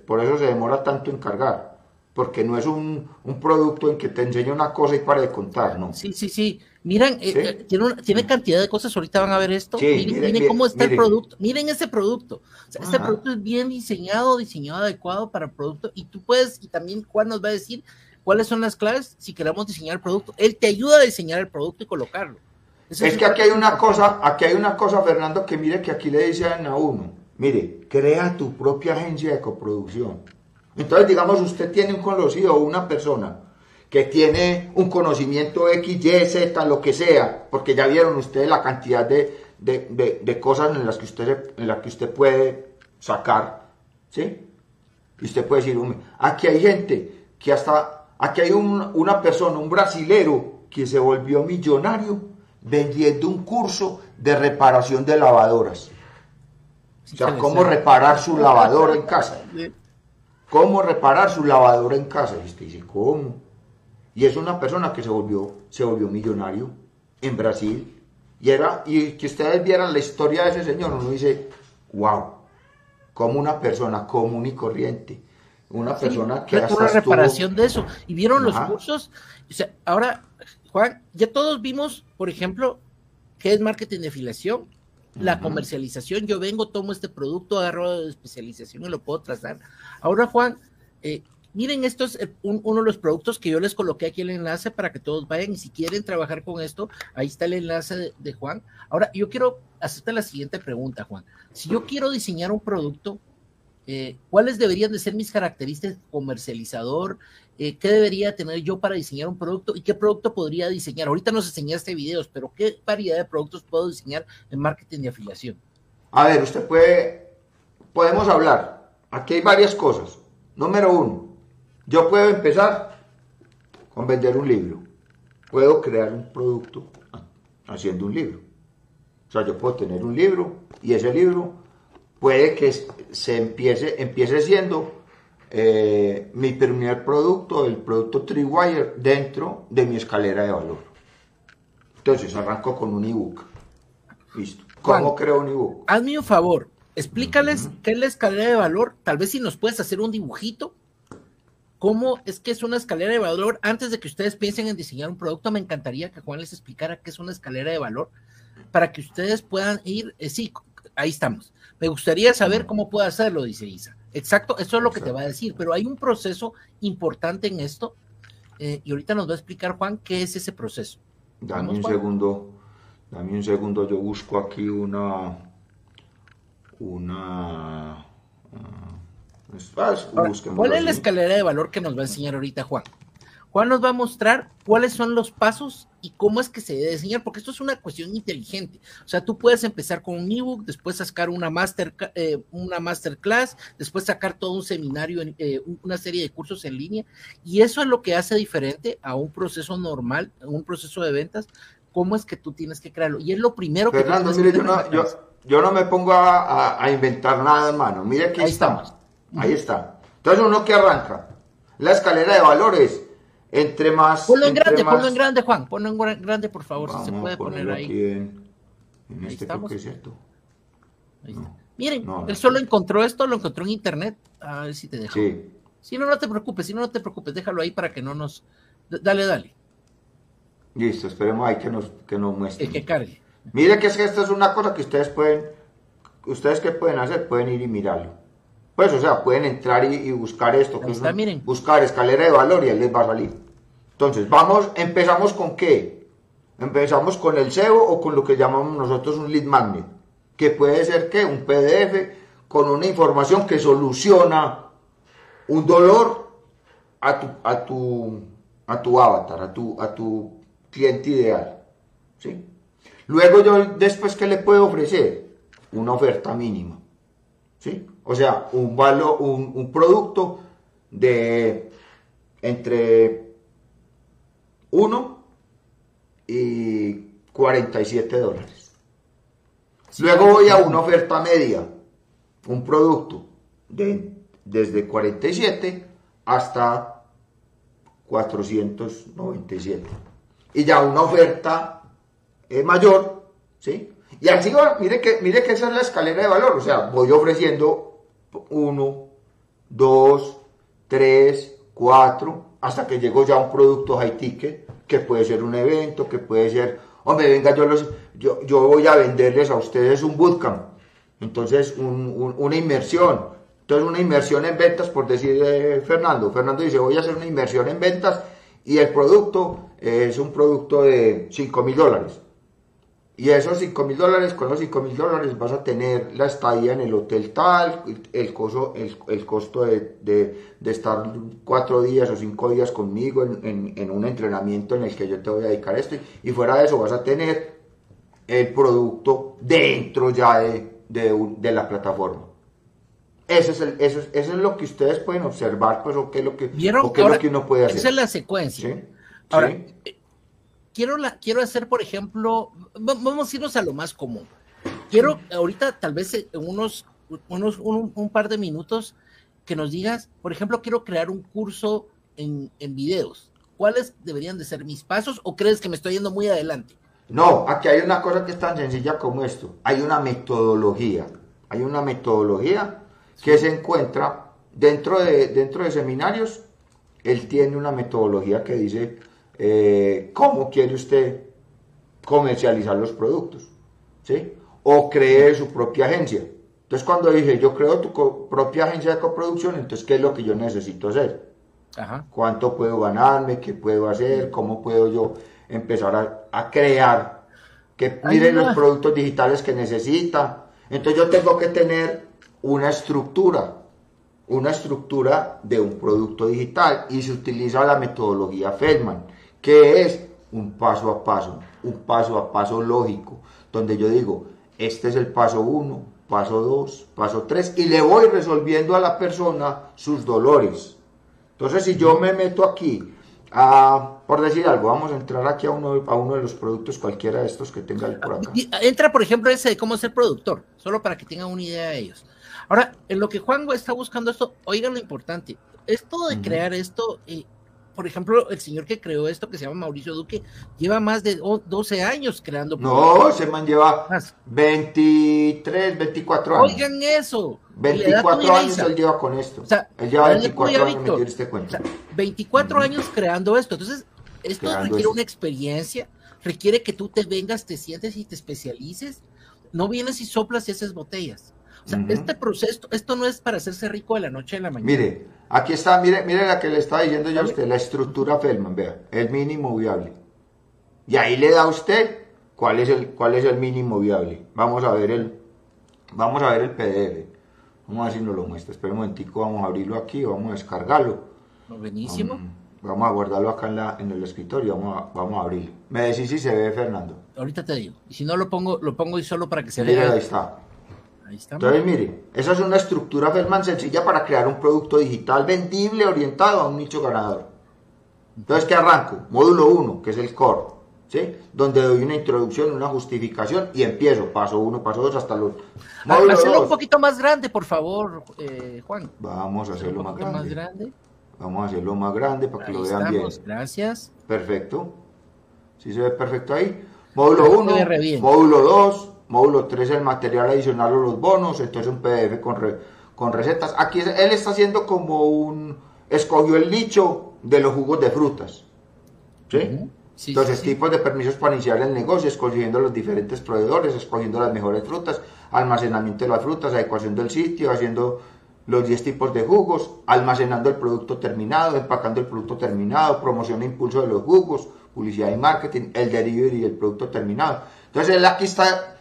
por eso se demora tanto en cargar. Porque no es un, un, producto en que te enseña una cosa y para de contar, ¿no? Sí, sí, sí. Miren, ¿Sí? Eh, tiene, una, tiene, cantidad de cosas, ahorita van a ver esto. Sí, miren, miren, miren, cómo está miren. el producto. Miren ese producto. O sea, este producto es bien diseñado, diseñado adecuado para el producto. Y tú puedes, y también Juan nos va a decir cuáles son las claves si queremos diseñar el producto. Él te ayuda a diseñar el producto y colocarlo. Ese es, es que aquí hay una cosa, aquí hay una cosa, Fernando, que mire que aquí le dicen a uno Mire, crea tu propia agencia de coproducción. Entonces, digamos, usted tiene un conocido o una persona que tiene un conocimiento X, Y, Z, lo que sea, porque ya vieron ustedes la cantidad de, de, de, de cosas en las, que usted, en las que usted puede sacar, ¿sí? Y usted puede decir, aquí hay gente que hasta, aquí hay un, una persona, un brasilero, que se volvió millonario vendiendo un curso de reparación de lavadoras. O sea, cómo reparar su lavadora en casa. Cómo reparar su lavadora en casa. Y usted dice, ¿cómo? Y es una persona que se volvió, se volvió millonario en Brasil. Y, era, y que ustedes vieran la historia de ese señor, uno dice, wow, como una persona común y corriente. Una persona sí, que hasta una reparación de eso. Y vieron Ajá. los cursos. O sea, ahora, Juan, ya todos vimos, por ejemplo, qué es marketing de afiliación, la comercialización, yo vengo, tomo este producto, agarro de especialización y lo puedo trazar. Ahora, Juan, eh, miren, esto es un, uno de los productos que yo les coloqué aquí el enlace para que todos vayan y si quieren trabajar con esto, ahí está el enlace de, de Juan. Ahora, yo quiero hacerte la siguiente pregunta, Juan. Si yo quiero diseñar un producto, eh, ¿cuáles deberían de ser mis características comercializador? Eh, ¿Qué debería tener yo para diseñar un producto y qué producto podría diseñar? Ahorita nos enseñaste videos, pero ¿qué variedad de productos puedo diseñar en marketing de afiliación? A ver, usted puede, podemos hablar. Aquí hay varias cosas. Número uno, yo puedo empezar con vender un libro. Puedo crear un producto haciendo un libro. O sea, yo puedo tener un libro y ese libro puede que se empiece, empiece siendo eh, mi primer producto, el producto Triwire, dentro de mi escalera de valor. Entonces arranco con un ebook. Listo. ¿Cómo Juan, creo un ebook? Hazme un favor, explícales uh -huh. qué es la escalera de valor. Tal vez si nos puedes hacer un dibujito. ¿Cómo es que es una escalera de valor? Antes de que ustedes piensen en diseñar un producto, me encantaría que Juan les explicara qué es una escalera de valor para que ustedes puedan ir, eh, sí, ahí estamos. Me gustaría saber cómo puedo hacerlo, dice Isa. Exacto, eso es lo que te va a decir, pero hay un proceso importante en esto eh, y ahorita nos va a explicar Juan qué es ese proceso. Dame un segundo, dame un segundo, yo busco aquí una, una, uh, ¿Cuál es la escalera de valor que nos va a enseñar ahorita Juan? Juan nos va a mostrar cuáles son los pasos y cómo es que se debe diseñar, porque esto es una cuestión inteligente. O sea, tú puedes empezar con un ebook, después sacar una, master, eh, una masterclass, después sacar todo un seminario, eh, una serie de cursos en línea, y eso es lo que hace diferente a un proceso normal, a un proceso de ventas, cómo es que tú tienes que crearlo. Y es lo primero que... Fernando, mire, yo no, yo, no, me pongo a, inventar nada, hermano. Mire aquí Ahí estamos. Ahí está. Entonces uno que arranca. La escalera de valores entre más. Ponlo en grande, ponlo en grande, Juan. Ponlo en grande, por favor, si se puede poner ahí. en, en este estamos. es cierto. Ahí está. Miren, él solo encontró esto, lo encontró en internet. A ver si te dejo. Sí. Si no, no te preocupes, si no, no te preocupes, déjalo ahí para que no nos. Dale, dale. Listo, esperemos ahí que nos, que nos muestre. que cargue. Mire que es que esto es una cosa que ustedes pueden. Ustedes que pueden hacer, pueden ir y mirarlo. Pues, o sea, pueden entrar y, buscar esto. Que está, miren. Buscar escalera de valor y él les va a salir. Entonces, vamos, empezamos con qué? Empezamos con el SEO o con lo que llamamos nosotros un lead magnet, que puede ser que un PDF con una información que soluciona un dolor a tu, a tu, a tu avatar, a tu, a tu cliente ideal. ¿sí? Luego yo después, ¿qué le puedo ofrecer? Una oferta mínima. ¿sí? O sea, un, valor, un, un producto de entre 1 y 47 dólares. Luego voy a una oferta media, un producto de, desde 47 hasta 497. Y ya una oferta eh, mayor, ¿sí? Y así va, mire que, mire que esa es la escalera de valor, o sea, voy ofreciendo 1, 2, 3, 4, hasta que llego ya un producto high ticket, que puede ser un evento, que puede ser, hombre, venga, yo, los, yo, yo voy a venderles a ustedes un bootcamp, entonces una inmersión, entonces una inmersión en ventas, por decir eh, Fernando, Fernando dice, voy a hacer una inversión en ventas y el producto es un producto de 5 mil dólares. Y esos 5 mil dólares, con los 5 mil dólares vas a tener la estadía en el hotel tal, el, coso, el, costo de, de, estar cuatro días o cinco días conmigo en, en, un entrenamiento en el que yo te voy a dedicar esto. Y fuera de eso vas a tener el producto dentro ya de, de, la plataforma. Eso es, el, eso, es, eso es lo que ustedes pueden observar, pues, o qué es lo que, o qué es lo que uno puede hacer. Esa es la secuencia. Ahora, eh, quiero, la, quiero hacer, por ejemplo, vamos a irnos a lo más común. Quiero ahorita, tal vez en unos, unos un, par de minutos, que nos digas, por ejemplo, quiero crear un curso en, en videos. ¿Cuáles deberían de ser mis pasos o crees que me estoy yendo muy adelante? No, aquí hay una cosa que es tan sencilla como esto. Hay una metodología. Hay una metodología que se encuentra dentro de, dentro de seminarios. Él tiene una metodología que dice eh, cómo quiere usted comercializar los productos, ¿sí? O cree su propia agencia. Entonces cuando dije, yo creo tu propia agencia de coproducción, entonces, ¿qué es lo que yo necesito hacer? ¿Cuánto puedo ganarme? ¿Qué puedo hacer? ¿Cómo puedo yo empezar a, crear? Que miren los productos digitales que necesita. Entonces yo tengo que tener una estructura, una estructura de un producto digital y se utiliza la metodología Feldman que es un paso a paso, un paso a paso lógico, donde yo digo, este es el paso 1, paso 2, paso 3, y le voy resolviendo a la persona sus dolores. Entonces, si yo me meto aquí, a, por decir algo, vamos a entrar aquí a uno, a uno de los productos, cualquiera de estos que tenga por acá. Entra, por ejemplo, ese de cómo ser productor, solo para que tengan una idea de ellos. Ahora, en lo que Juan está buscando esto, oigan lo importante, esto de crear esto, eh, por ejemplo, el señor que creó esto, que se llama Mauricio Duque, lleva más de 12 años creando. No, ese man lleva 23, 24 años. Oigan eso. 24 años él lleva con esto. O sea, él lleva 24 años Víctor, este cuento. 24 años creando esto. Entonces, esto requiere una experiencia, requiere que tú te vengas, te sientes y te especialices. No vienes y soplas haces botellas. O sea, este proceso, esto no es para hacerse rico de la noche a la mañana. Mire, aquí está, mire, mire la que le estaba diciendo yo a usted, la estructura Feldman, vea, el mínimo viable. Y ahí le da a usted cuál es el, cuál es el mínimo viable. Vamos a ver el, vamos a ver el PDF. Vamos a ver si nos lo muestra. Espera un momentico, vamos a abrirlo aquí, vamos a descargarlo. Buenísimo. vamos a guardarlo acá en, la, en el escritorio, vamos a, vamos a abrirlo. Me decís si se ve, Fernando. Ahorita te digo. Y si no lo pongo, lo pongo ahí solo para que se vea. ahí está. Ahí está. Entonces, mire, esa es una estructura Feldman sencilla para crear un producto digital vendible orientado a un nicho ganador. Entonces, ¿qué arranco? Módulo 1, que es el core. ¿Sí? Donde doy una introducción, una justificación y empiezo, paso 1, paso 2 hasta los... Hacerlo un poquito más grande, por favor, eh, Juan. Vamos a hacerlo más grande. más grande. Vamos a hacerlo más grande para que lo vean bien. Gracias. Perfecto. ¿Sí se ve perfecto ahí? Módulo 1, módulo 2, módulo 3 el material adicional o los bonos, entonces un PDF con, con recetas. Aquí él está haciendo como un, escogió el nicho de los jugos de frutas. ¿Sí? entonces, tipos de permisos para iniciar el negocio, escogiendo los diferentes proveedores, escogiendo las mejores frutas, almacenamiento de las frutas, adecuación del sitio, haciendo los 10 tipos de jugos, almacenando el producto terminado, empacando el producto terminado, promoción e impulso de los jugos, publicidad y marketing, el delivery y el producto terminado. Entonces él aquí está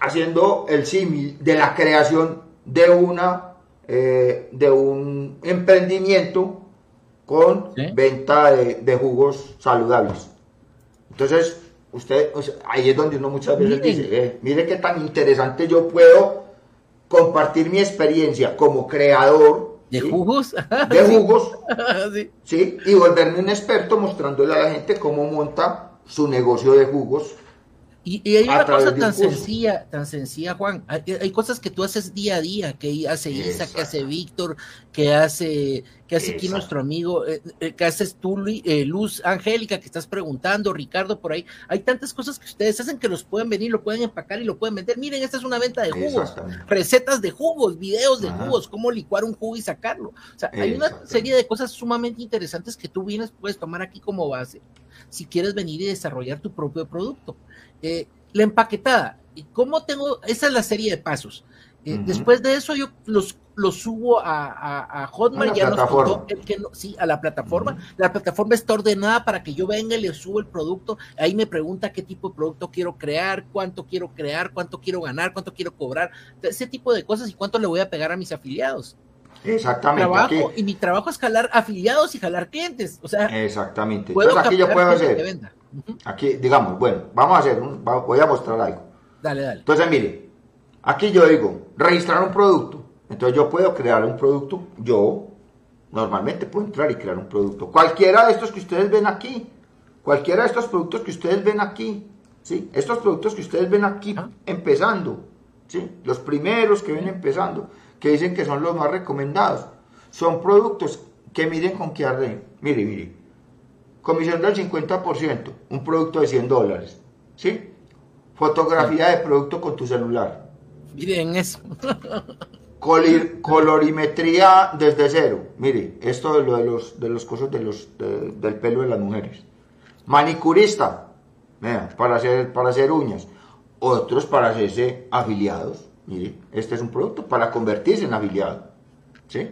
haciendo el símil de la creación de una eh, de un emprendimiento con venta de, jugos saludables. Entonces, usted, ahí es donde uno muchas veces dice, eh, mire qué tan interesante yo puedo compartir mi experiencia como creador. ¿De jugos? De jugos. sí. Y volverme un experto mostrándole a la gente cómo monta su negocio de jugos y, hay una cosa tan sencilla, tan sencilla, Juan. Hay, cosas que tú haces día a día, que hace Isa, que hace Víctor, que hace, que hace aquí nuestro amigo, eh, eh, que haces tú, eh, Luz Angélica, que estás preguntando, Ricardo, por ahí. Hay tantas cosas que ustedes hacen que los pueden venir, lo pueden empacar y lo pueden vender. Miren, esta es una venta de jugos, recetas de jugos, videos de jugos, cómo licuar un jugo y sacarlo. O sea, hay una serie de cosas sumamente interesantes que tú vienes, puedes tomar aquí como base si quieres venir y desarrollar tu propio producto. Eh, la empaquetada, ¿cómo tengo? Esa es la serie de pasos. Eh, después de eso yo los, los subo a, a, Hotmart, ya nos el que sí, a la plataforma. La plataforma está ordenada para que yo venga y le subo el producto. Ahí me pregunta qué tipo de producto quiero crear, cuánto quiero crear, cuánto quiero ganar, cuánto quiero cobrar, ese tipo de cosas y cuánto le voy a pegar a mis afiliados. Exactamente. y mi trabajo es jalar afiliados y jalar clientes. O sea, exactamente. Entonces aquí yo puedo hacer. Aquí, digamos, bueno, vamos a hacer un, voy a mostrar algo. Dale, dale. Entonces, mire, aquí yo digo, registrar un producto. Entonces yo puedo crear un producto, yo normalmente puedo entrar y crear un producto. Cualquiera de estos que ustedes ven aquí, cualquiera de estos productos que ustedes ven aquí, ¿sí? Estos productos que ustedes ven aquí empezando, ¿sí? Los primeros que ven empezando que dicen que son los más recomendados. Son productos que miren con qué arde. Mire, mire. Comisión del 50%, un producto de 100 dólares. ¿Sí? Fotografía de producto con tu celular. Miren eso. colorimetría desde cero. Mire, esto de lo de los, de los cosas de los, del pelo de las mujeres. Manicurista, para hacer, para hacer uñas. Otros para hacerse afiliados. Mire, este es un producto para convertirse en afiliado. ¿sí?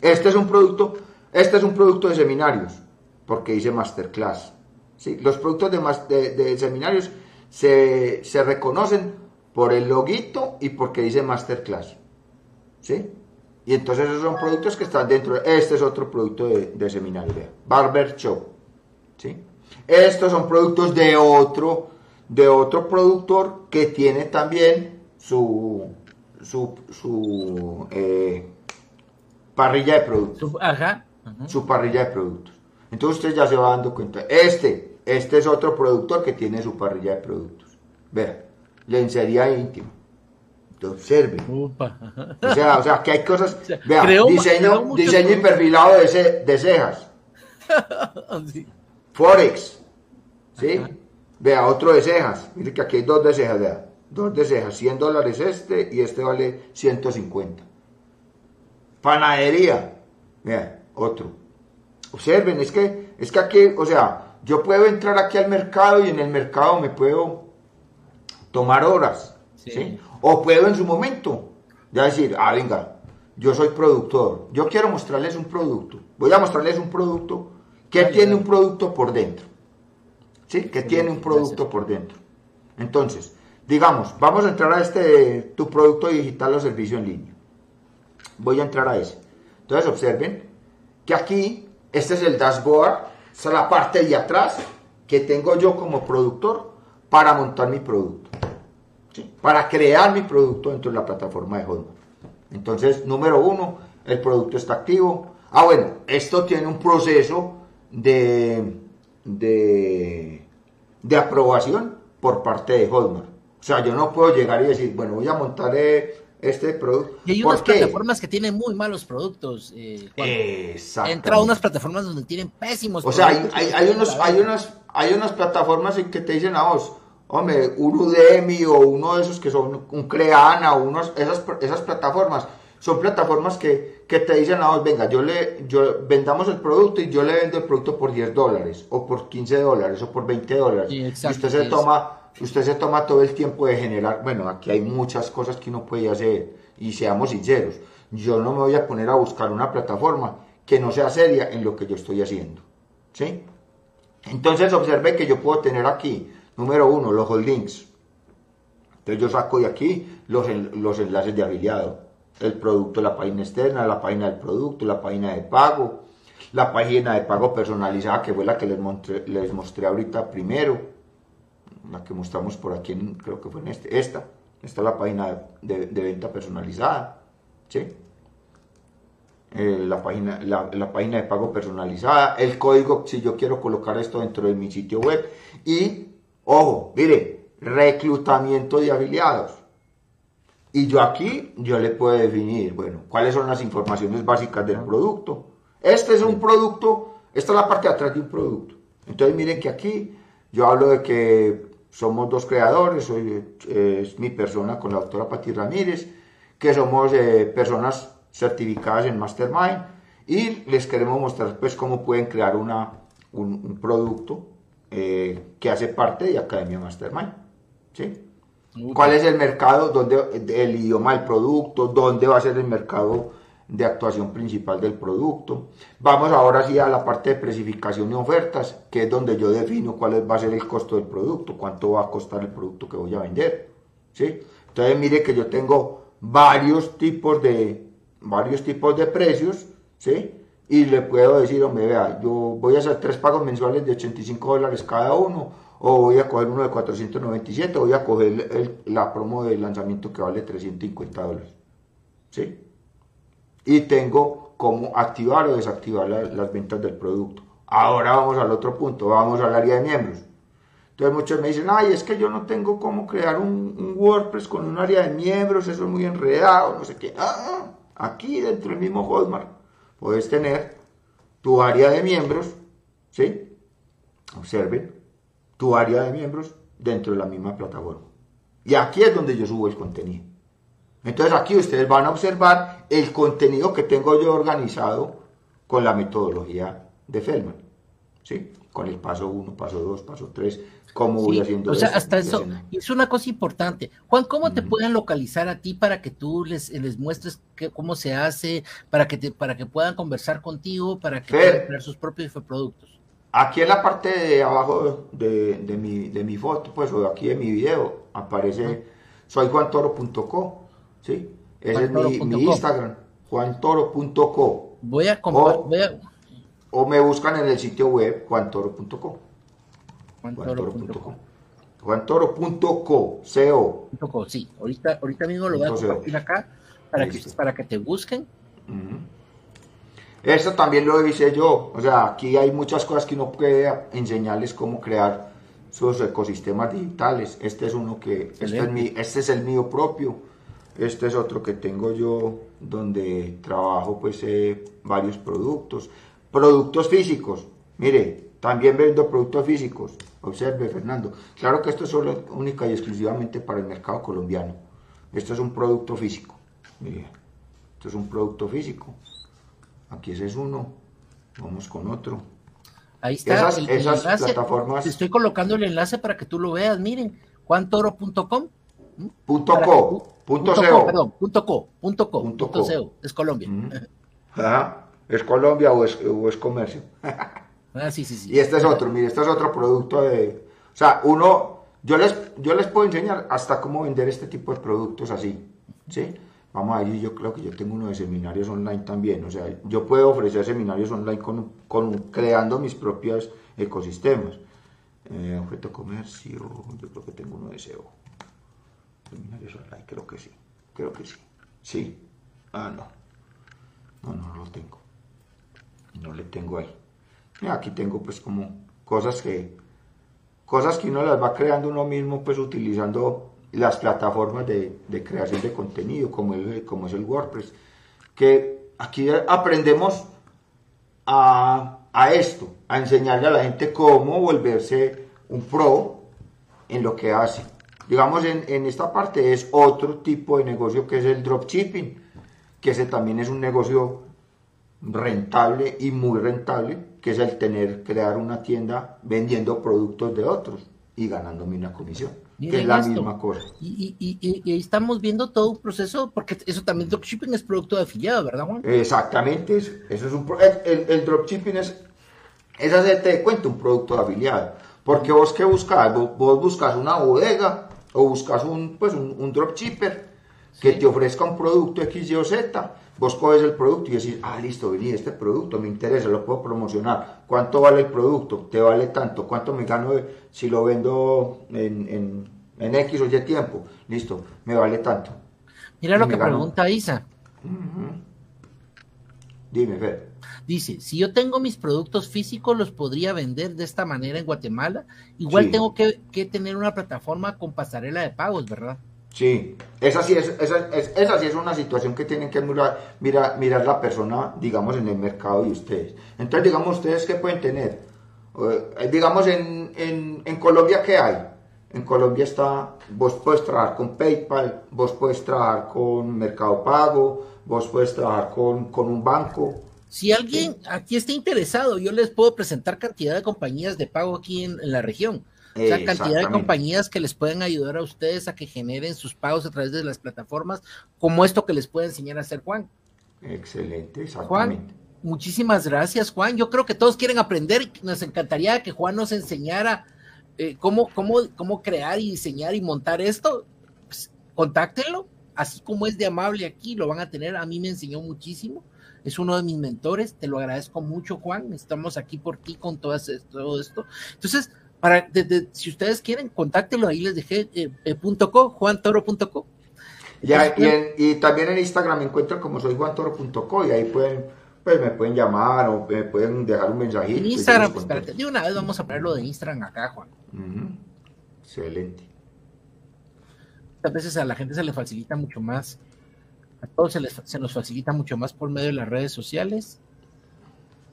Este es un producto, este es un producto de seminarios, porque dice masterclass. ¿sí? Los productos de, de, seminarios se, reconocen por el loguito y porque dice masterclass. ¿sí? Y entonces esos son productos que están dentro. De, este es otro producto de, de seminario, Barber Shop. ¿sí? Estos son productos de otro, de otro productor que tiene también su, su, eh, parrilla de productos. Su, parrilla de productos. Entonces usted ya se va dando cuenta. Este, este es otro productor que tiene su parrilla de productos. Vea, lencería íntima. Observe. O sea, o sea, que hay cosas. Vea, diseño, diseño y perfilado de, de cejas. Forex. ¿Sí? Vea, otro de cejas. Mire que aquí hay dos de cejas, vea dos de cejas, 100 dólares este y este vale 150. Panadería, mira, otro. Observen, es que, es que aquí, o sea, yo puedo entrar aquí al mercado y en el mercado me puedo tomar horas, sí. O puedo en su momento Ya decir, ah, venga, yo soy productor, yo quiero mostrarles un producto, voy a mostrarles un producto que tiene un producto por dentro. ¿Sí? Que tiene un producto por dentro. Entonces, digamos, vamos a entrar a este, tu producto digital o servicio en línea. Voy a entrar a ese. Entonces, observen que aquí, este es el dashboard, es la parte de atrás que tengo yo como productor para montar mi producto. Para crear mi producto dentro de la plataforma de Hotmart. Entonces, número uno, el producto está activo. Ah, bueno, esto tiene un proceso de, de, de aprobación por parte de Hotmart. O sea, yo no puedo llegar y decir, bueno, voy a montar eh, este producto. Y hay unas plataformas que tienen muy malos productos. Eh, Entra a unas plataformas donde tienen pésimos o sea, hay, hay, unos, hay, unas, hay unas plataformas que te dicen a vos, hombre, un Udemy o uno de esos que son un Creana unos, esas, esas plataformas son plataformas que, que, te dicen a vos, venga, yo le, yo vendamos el producto y yo le vendo el producto por 10 dólares o por 15 dólares o por 20 dólares. y usted se toma usted se toma todo el tiempo de generar, bueno, aquí hay muchas cosas que uno puede hacer y seamos sinceros, yo no me voy a poner a buscar una plataforma que no sea seria en lo que yo estoy haciendo, ¿sí? Entonces observe que yo puedo tener aquí, número uno, los links. Entonces yo saco de aquí los, los enlaces de afiliado, el producto, la página externa, la página del producto, la página de pago, la página de pago personalizada que fue la que les mostré, les mostré ahorita primero, la que mostramos por aquí, creo que fue en este, esta, esta es la página de, venta personalizada, ¿sí? Eh, la, página, la, la, página de pago personalizada, el código si yo quiero colocar esto dentro de mi sitio web y, ojo, mire, reclutamiento de afiliados. Y yo aquí, yo le puedo definir, bueno, cuáles son las informaciones básicas del producto. Este es un producto, esta es la parte de atrás de un producto. Entonces miren que aquí yo hablo de que somos dos creadores, soy, es mi persona con la doctora Pati Ramírez, que somos eh, personas certificadas en Mastermind y les queremos mostrar pues cómo pueden crear una, un, producto eh, que hace parte de Academia Mastermind. ¿sí? ¿Cuál es el mercado? ¿Dónde, el idioma del producto? ¿Dónde va a ser el mercado de actuación principal del producto. Vamos ahora sí a la parte de precificación y ofertas, que es donde yo defino cuál va a ser el costo del producto, cuánto va a costar el producto que voy a vender. ¿sí? Entonces mire que yo tengo varios tipos de, varios tipos de precios, ¿sí? y le puedo decir, hombre, vea, yo voy a hacer tres pagos mensuales de 85 dólares cada uno, o voy a coger uno de 497, o voy a coger la promo de lanzamiento que vale 350 dólares. ¿Sí? Y tengo cómo activar o desactivar las ventas del producto. Ahora vamos al otro punto, vamos al área de miembros. Entonces muchos me dicen, ay, es que yo no tengo cómo crear un, WordPress con un área de miembros, eso es muy enredado, no sé qué. Ah, aquí dentro del mismo Hotmart puedes tener tu área de miembros, ¿sí? Observen, tu área de miembros dentro de la misma plataforma. Y aquí es donde yo subo el contenido. Entonces aquí ustedes van a observar el contenido que tengo yo organizado con la metodología de Feldman. ¿Sí? Con el paso 1, paso 2, paso 3, cómo voy haciendo O sea, hasta eso, es una cosa importante. Juan, ¿cómo te pueden localizar a ti para que tú les, les muestres cómo se hace, para que, te, para que puedan conversar contigo, para que puedan crear sus propios productos? Aquí en la parte de abajo de, mi, de mi foto, pues, o aquí de mi video, aparece soy soyjuantoro.co ¿sí? Ese es mi, mi, Instagram, juantoro.co. Voy a comprar, o, o me buscan en el sitio web juantoro.co. Juantoro.co. Juantoro.co, CO. Sí, ahorita, ahorita mismo lo voy a compartir acá para que, para que te busquen. Esto también lo hice yo. O sea, aquí hay muchas cosas que uno puede enseñarles cómo crear sus ecosistemas digitales. Este es uno que, este es, mi, este es el mío propio este es otro que tengo yo donde trabajo pues eh, varios productos. Productos físicos. Mire, también vendo productos físicos. Observe, Fernando. Claro que esto es solo única y exclusivamente para el mercado colombiano. Esto es un producto físico. Mire, esto es un producto físico. Aquí ese es uno. Vamos con otro. Ahí está. Esas, plataformas. Te estoy colocando el enlace para que tú lo veas. Miren, juantoro.com. Punto Punto, co, perdón, punto co, punto co, punto, co. es Colombia. Ajá, es Colombia o es, o es comercio. ah, sí, sí, sí. Y este es otro, mire, este es otro producto de... O sea, uno, yo les, yo les puedo enseñar hasta cómo vender este tipo de productos así, ¿sí? Vamos a ir, yo creo que yo tengo uno de seminarios online también, o sea, yo puedo ofrecer seminarios online con, con creando mis propios ecosistemas. Eh, objeto comercio, yo creo que tengo uno de SEO. Online, creo que sí, creo que sí. Sí. Ah, no. No, no, lo tengo. No le tengo ahí. aquí tengo pues como cosas que cosas que uno las va creando uno mismo pues utilizando las plataformas de, creación de contenido como, el, como es el WordPress que aquí aprendemos a, esto a enseñarle a la gente cómo volverse un pro en lo que hace digamos en, en esta parte es otro tipo de negocio que es el dropshipping que ese también es un negocio rentable y muy rentable, que es el tener, crear una tienda vendiendo productos de otros y ganándome una comisión, que es la misma cosa. Y, y, y, ahí estamos viendo todo un proceso, porque eso también dropshipping es producto de afiliado, ¿verdad, Juan? Exactamente, eso, es un, el, el, dropshipping es, es hacerte cuenta un producto de afiliado, porque vos que buscas, vos, buscas una bodega o buscas un, pues un, un dropshipper que te ofrezca un producto X, Y o Z, vos coges el producto y decís, ah, listo, vení, este producto me interesa, lo puedo promocionar. ¿Cuánto vale el producto? ¿Te vale tanto? ¿Cuánto me gano si lo vendo en, X o Y tiempo? Listo, me vale tanto. Mira lo que pregunta Isa. Dime, Fer. Dice, si yo tengo mis productos físicos, los podría vender de esta manera en Guatemala. Igual tengo que, que tener una plataforma con pasarela de pagos, ¿verdad? Sí, esa sí es, esa, es, esa sí es una situación que tienen que mirar, mirar, mirar, la persona, digamos, en el mercado y ustedes. Entonces, digamos, ustedes qué pueden tener. Eh, digamos, en, en, en, Colombia, ¿qué hay? En Colombia está, vos puedes trabajar con PayPal, vos puedes trabajar con Mercado Pago, vos puedes trabajar con, con un banco. Si alguien aquí está interesado, yo les puedo presentar cantidad de compañías de pago aquí en la región o sea, cantidad de compañías que les pueden ayudar a ustedes a que generen sus pagos a través de las plataformas, como esto que les puede enseñar a hacer Juan. Excelente, exactamente. Juan, muchísimas gracias, Juan. Yo creo que todos quieren aprender y nos encantaría que Juan nos enseñara eh, cómo, cómo, cómo crear y diseñar y montar esto. Pues, contáctenlo, así como es de amable aquí, lo van a tener. A mí me enseñó muchísimo. Es uno de mis mentores, te lo agradezco mucho, Juan. Estamos aquí por ti con todo esto. Entonces, para, si ustedes quieren, contáctenlo, ahí les dejé eh, eh, punto .co, juantoro.co. Ya, y, y, también en Instagram me encuentran como soy juantoro.co y ahí pueden, pues me pueden llamar o me pueden dejar un mensajito. En Instagram, pues espérate, de una vez vamos a ponerlo de Instagram acá, Juan. Excelente. A veces a la gente se le facilita mucho más, a todos se, les, se nos facilita mucho más por medio de las redes sociales.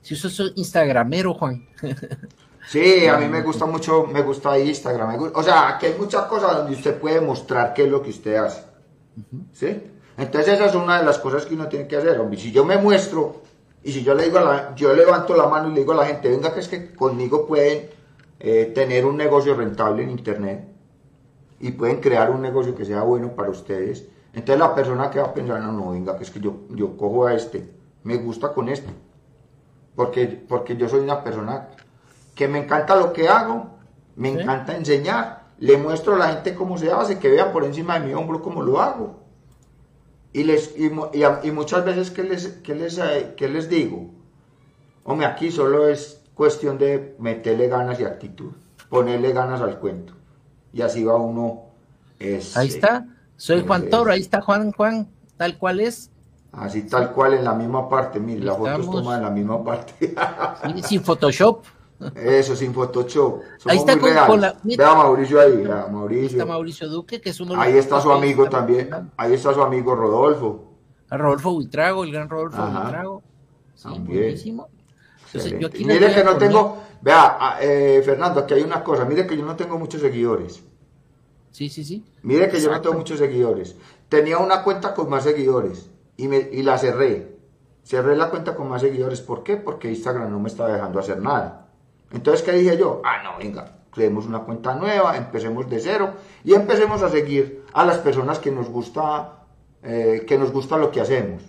Si eso es Instagramero, Juan. Sí, a mí me gusta mucho, me gusta Instagram. o sea, que hay muchas cosas donde usted puede mostrar qué es lo que usted hace. ¿Sí? Entonces esa es una de las cosas que uno tiene que hacer, hombre. Si yo me muestro y si yo le digo a la, yo levanto la mano y le digo a la gente, venga que es que conmigo pueden eh, tener un negocio rentable en internet y pueden crear un negocio que sea bueno para ustedes. Entonces la persona que va a pensar, no, no, venga, que es que yo, yo cojo a este, me gusta con este. Porque, porque yo soy una persona que me encanta lo que hago, me encanta enseñar, le muestro a la gente cómo se hace, que vean por encima de mi hombro cómo lo hago. Y, les, y, muchas veces, ¿qué les, les, eh, les digo? Hombre, aquí solo es cuestión de meterle ganas y actitud, ponerle ganas al cuento. Y así va uno. Este, ahí está, soy Juan Toro, ahí está Juan, Juan, tal cual es. Así tal cual en la misma parte, mire, la foto toma en la misma parte. sin Photoshop. Eso, sin Photoshop. ahí está con, la, Ve a Mauricio ahí, a Mauricio. está Mauricio Duque, que es uno Ahí está su amigo también. Ahí está su amigo Rodolfo. A Rodolfo Buitrago, el gran Rodolfo Buitrago. Sí, buenísimo. mire que no tengo, vea, eh, Fernando, aquí hay una cosa, mire que yo no tengo muchos seguidores. Sí, sí, sí. Mire que yo no tengo muchos seguidores. Tenía una cuenta con más seguidores y, me, y la cerré. Cerré la cuenta con más seguidores. ¿Por qué? Porque Instagram no me estaba dejando hacer nada. Entonces, ¿qué dije yo? Ah, no, venga, creemos una cuenta nueva, empecemos de cero y empecemos a seguir a las personas que nos gusta, eh, que nos gusta lo que hacemos.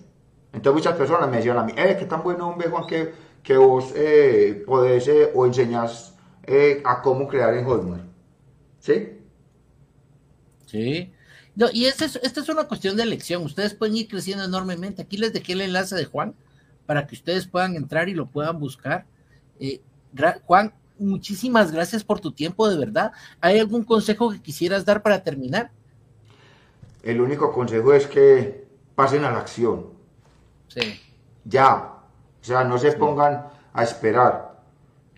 Entonces muchas personas me decían a mí, eh, qué tan bueno, hombre, Juan, que, que vos eh, podés eh, o enseñás eh, a cómo crear en Hotmart. ¿Sí? Sí. No, y esta es, esta es una cuestión de elección. Ustedes pueden ir creciendo enormemente. Aquí les dejé el enlace de Juan para que ustedes puedan entrar y lo puedan buscar. Eh, Juan, muchísimas gracias por tu tiempo, de verdad. ¿Hay algún consejo que quisieras dar para terminar? El único consejo es que pasen a la acción. Sí. Ya. O sea, no se pongan a esperar.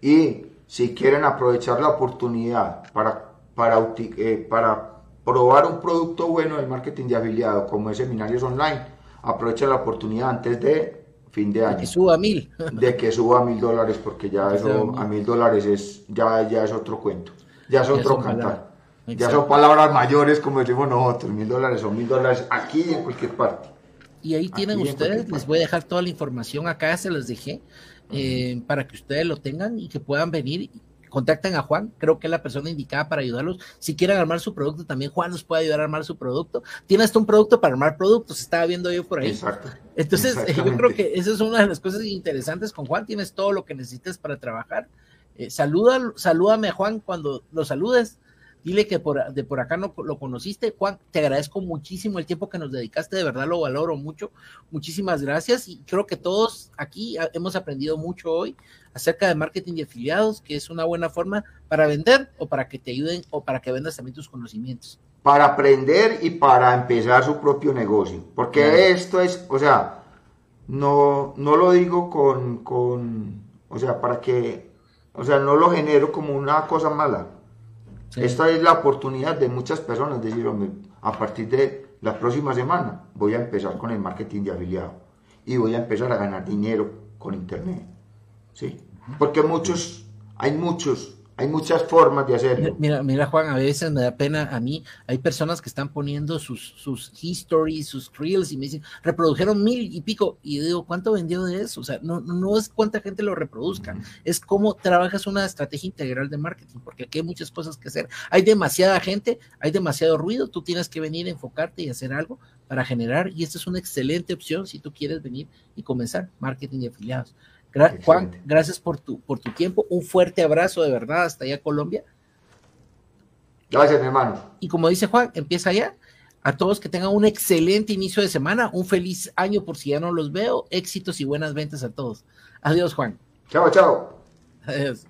Y si quieren aprovechar la oportunidad para, para, eh, para probar un producto bueno del marketing de afiliado, como es seminarios online, aprovechen la oportunidad antes de fin de año. De que suba a mil. De que suba a mil dólares, porque ya eso a mil dólares es, ya, ya es otro cuento. Ya es otro cantar. Ya son palabras mayores, como decimos nosotros. Mil dólares son mil dólares aquí y en cualquier parte. Y ahí tienen ustedes, les voy a dejar toda la información acá, se los dejé, eh, para que ustedes lo tengan y que puedan venir contacten a Juan, creo que es la persona indicada para ayudarlos. Si quieren armar su producto, también Juan los puede ayudar a armar su producto. Tiene hasta un producto para armar productos, estaba viendo yo por ahí. Exacto. Entonces, yo creo que esa es una de las cosas interesantes con Juan, tienes todo lo que necesitas para trabajar. Eh, saluda, salúdame a Juan cuando lo saludes dile que por, de por acá no lo conociste. Juan, te agradezco muchísimo el tiempo que nos dedicaste, de verdad lo valoro mucho. Muchísimas gracias y creo que todos aquí hemos aprendido mucho hoy acerca de marketing de afiliados, que es una buena forma para vender o para que te ayuden o para que vendas también tus conocimientos. Para aprender y para empezar su propio negocio, porque esto es, o sea, no, no lo digo con, con, o sea, para que, o sea, no lo genero como una cosa mala esta es la oportunidad de muchas personas decir, a partir de la próxima semana voy a empezar con el marketing de afiliado y voy a empezar a ganar dinero con internet. ¿Sí? Porque muchos, hay muchos hay muchas formas de hacerlo. Mira, mira, Juan, a veces me da pena a mí. Hay personas que están poniendo sus, sus histories, sus reels y me dicen, reprodujeron mil y pico. Y yo digo, ¿cuánto vendió de eso? O sea, no, no es cuánta gente lo reproduzca, es cómo trabajas una estrategia integral de marketing, porque aquí hay muchas cosas que hacer. Hay demasiada gente, hay demasiado ruido, tú tienes que venir a enfocarte y hacer algo para generar. Y esta es una excelente opción si tú quieres venir y comenzar marketing de afiliados. Juan, gracias por tu, por tu tiempo. Un fuerte abrazo de verdad hasta allá Colombia. Gracias, mi hermano. Y como dice Juan, empieza ya. A todos que tengan un excelente inicio de semana, un feliz año por si ya no los veo, éxitos y buenas ventas a todos. Adiós, Juan. Chao, chao. Adiós.